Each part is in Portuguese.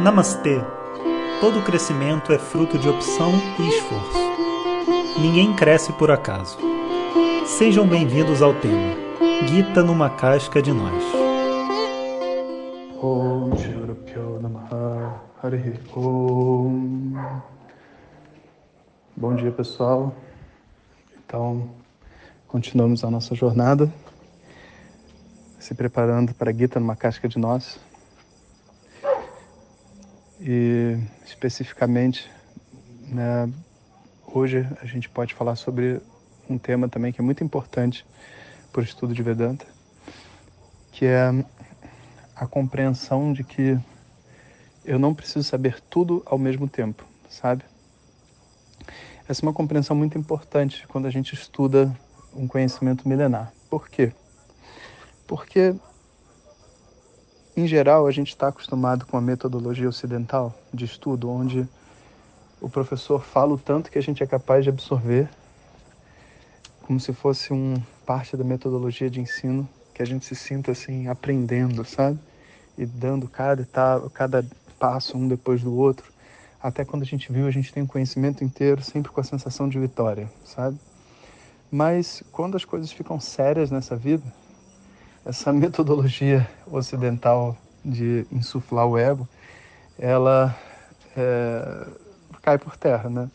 Namastê! Todo crescimento é fruto de opção e esforço. Ninguém cresce por acaso. Sejam bem-vindos ao tema Gita numa casca de nós. Bom dia, pessoal. Então, continuamos a nossa jornada, se preparando para a Gita numa casca de nós. E especificamente, né, hoje a gente pode falar sobre um tema também que é muito importante para o estudo de Vedanta, que é a compreensão de que eu não preciso saber tudo ao mesmo tempo, sabe? Essa é uma compreensão muito importante quando a gente estuda um conhecimento milenar. Por quê? Porque em geral, a gente está acostumado com a metodologia ocidental de estudo, onde o professor fala o tanto que a gente é capaz de absorver, como se fosse um parte da metodologia de ensino, que a gente se sinta assim aprendendo, sabe? E dando cada etapa, cada passo um depois do outro, até quando a gente viu, a gente tem um conhecimento inteiro, sempre com a sensação de vitória, sabe? Mas quando as coisas ficam sérias nessa vida, essa metodologia ocidental de insuflar o ego, ela é, cai por terra, né?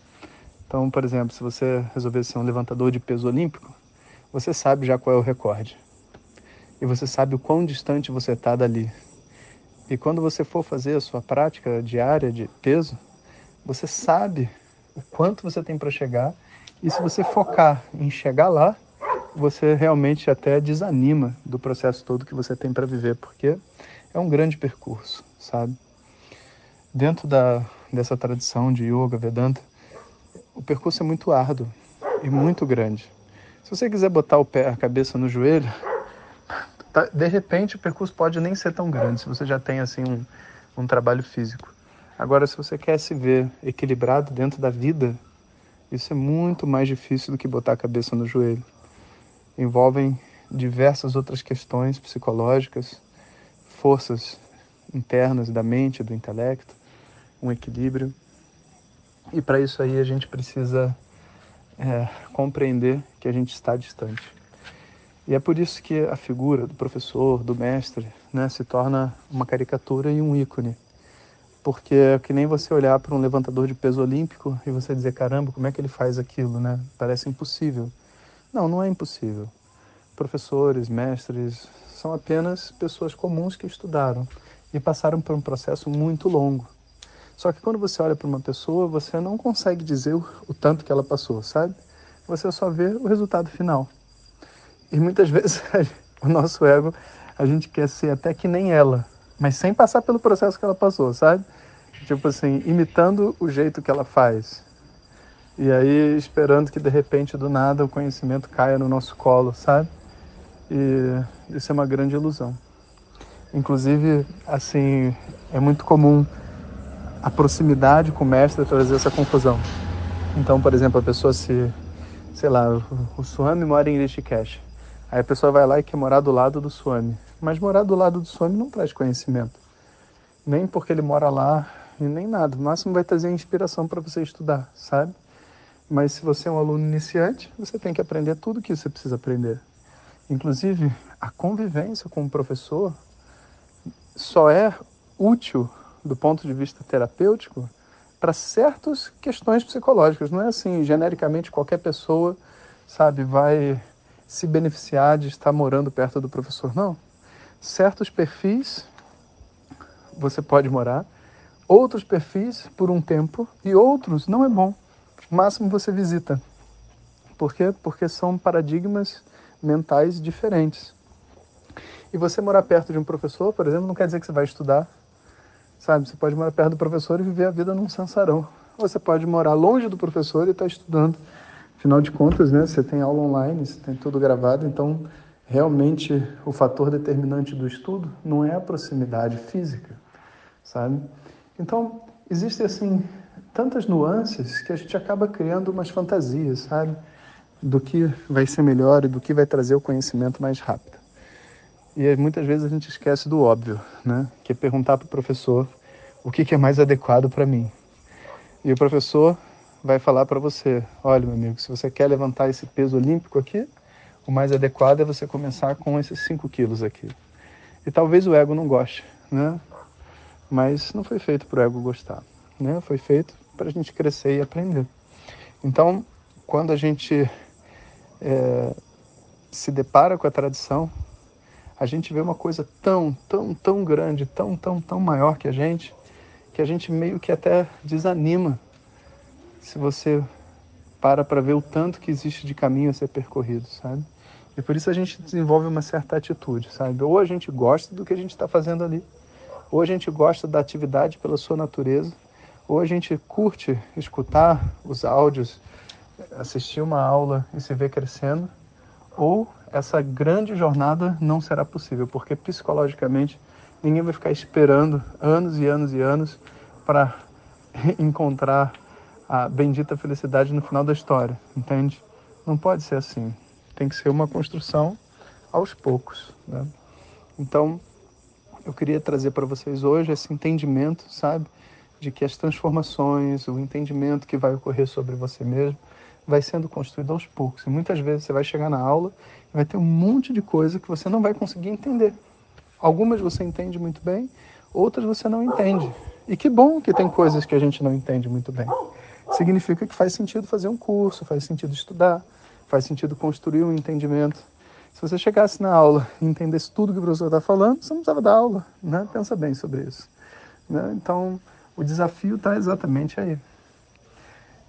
Então, por exemplo, se você resolver ser um levantador de peso olímpico, você sabe já qual é o recorde. E você sabe o quão distante você está dali. E quando você for fazer a sua prática diária de peso, você sabe o quanto você tem para chegar. E se você focar em chegar lá, você realmente até desanima do processo todo que você tem para viver, porque é um grande percurso, sabe? Dentro da, dessa tradição de yoga, Vedanta, o percurso é muito árduo e muito grande. Se você quiser botar o pé, a cabeça no joelho, tá, de repente o percurso pode nem ser tão grande, se você já tem assim um, um trabalho físico. Agora, se você quer se ver equilibrado dentro da vida, isso é muito mais difícil do que botar a cabeça no joelho envolvem diversas outras questões psicológicas, forças internas da mente, do intelecto, um equilíbrio. E para isso aí a gente precisa é, compreender que a gente está distante. E é por isso que a figura do professor, do mestre, né, se torna uma caricatura e um ícone. Porque é que nem você olhar para um levantador de peso olímpico e você dizer, caramba, como é que ele faz aquilo, né? Parece impossível. Não, não é impossível. Professores, mestres, são apenas pessoas comuns que estudaram e passaram por um processo muito longo. Só que quando você olha para uma pessoa, você não consegue dizer o, tanto que ela passou, sabe? Você só vê o resultado final. E muitas vezes o nosso ego, a gente quer ser até que nem ela, mas sem passar pelo processo que ela passou, sabe? Tipo assim, imitando o jeito que ela faz, e aí esperando que de repente do nada o conhecimento caia no nosso colo, sabe? E isso é uma grande ilusão. Inclusive, assim, é muito comum a proximidade com o mestre trazer essa confusão. Então, por exemplo, a pessoa se, sei lá, o, Swami mora em Rishikesh. Aí a pessoa vai lá e quer morar do lado do Swami. Mas morar do lado do Swami não traz conhecimento. Nem porque ele mora lá e nem nada. No máximo vai trazer inspiração para você estudar, sabe? Mas se você é um aluno iniciante, você tem que aprender tudo que você precisa aprender. Inclusive, a convivência com o professor só é útil do ponto de vista terapêutico para certas questões psicológicas. Não é assim, genericamente, qualquer pessoa, sabe, vai se beneficiar de estar morando perto do professor. Não. Certos perfis você pode morar, outros perfis por um tempo e outros não é bom máximo você visita. Por quê? Porque são paradigmas mentais diferentes. E você morar perto de um professor, por exemplo, não quer dizer que você vai estudar. Sabe? Você pode morar perto do professor e viver a vida num sansarão. Ou você pode morar longe do professor e estar tá estudando. Afinal de contas, né, você tem aula online, você tem tudo gravado, então realmente o fator determinante do estudo não é a proximidade física, sabe? Então, existem assim tantas nuances que a gente acaba criando umas fantasias, sabe? Do que vai ser melhor e do que vai trazer o conhecimento mais rápido. E muitas vezes a gente esquece do óbvio, né? Que é perguntar para o professor o que, que é mais adequado para mim. E o professor vai falar para você: olha, meu amigo, se você quer levantar esse peso olímpico aqui, o mais adequado é você começar com esses 5 quilos aqui. E talvez o ego não goste, né? Mas não foi feito para o ego gostar, né? Foi feito para a gente crescer e aprender. Então, quando a gente é, se depara com a tradição, a gente vê uma coisa tão, tão, tão grande, tão, tão, tão maior que a gente, que a gente meio que até desanima se você para para ver o tanto que existe de caminho a ser percorrido, sabe? E por isso a gente desenvolve uma certa atitude, sabe? Ou a gente gosta do que a gente está fazendo ali, ou a gente gosta da atividade pela sua natureza, ou a gente curte escutar os áudios, assistir uma aula e se ver crescendo, ou essa grande jornada não será possível, porque psicologicamente ninguém vai ficar esperando anos e anos e anos para encontrar a bendita felicidade no final da história, entende? Não pode ser assim. Tem que ser uma construção aos poucos. Né? Então, eu queria trazer para vocês hoje esse entendimento, sabe? De que as transformações, o entendimento que vai ocorrer sobre você mesmo, vai sendo construído aos poucos. E muitas vezes você vai chegar na aula e vai ter um monte de coisa que você não vai conseguir entender. Algumas você entende muito bem, outras você não entende. E que bom que tem coisas que a gente não entende muito bem. Significa que faz sentido fazer um curso, faz sentido estudar, faz sentido construir um entendimento. Se você chegasse na aula e entendesse tudo que o professor está falando, você não precisava dar aula. Né? Pensa bem sobre isso. Né? Então, o desafio está exatamente aí.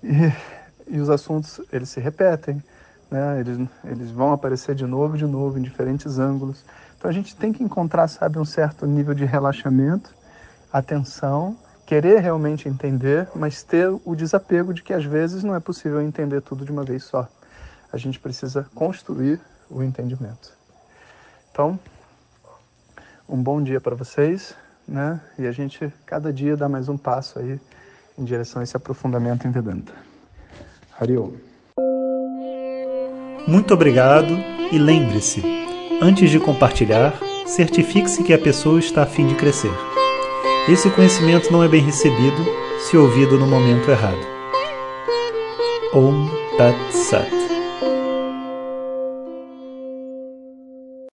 E e os assuntos eles se repetem, né? eles, eles vão aparecer de novo, de novo, em diferentes ângulos. Então a gente tem que encontrar, sabe, um certo nível de relaxamento, atenção, querer realmente entender, mas ter o desapego de que às vezes não é possível entender tudo de uma vez só. A gente precisa construir o entendimento. Então, um bom dia para vocês, né? E a gente cada dia dá mais um passo aí em direção a esse aprofundamento em Vedanta. Hariom. Muito obrigado e lembre-se, antes de compartilhar, certifique-se que a pessoa está a fim de crescer. Esse conhecimento não é bem recebido se ouvido no momento errado. Om Tat Sat.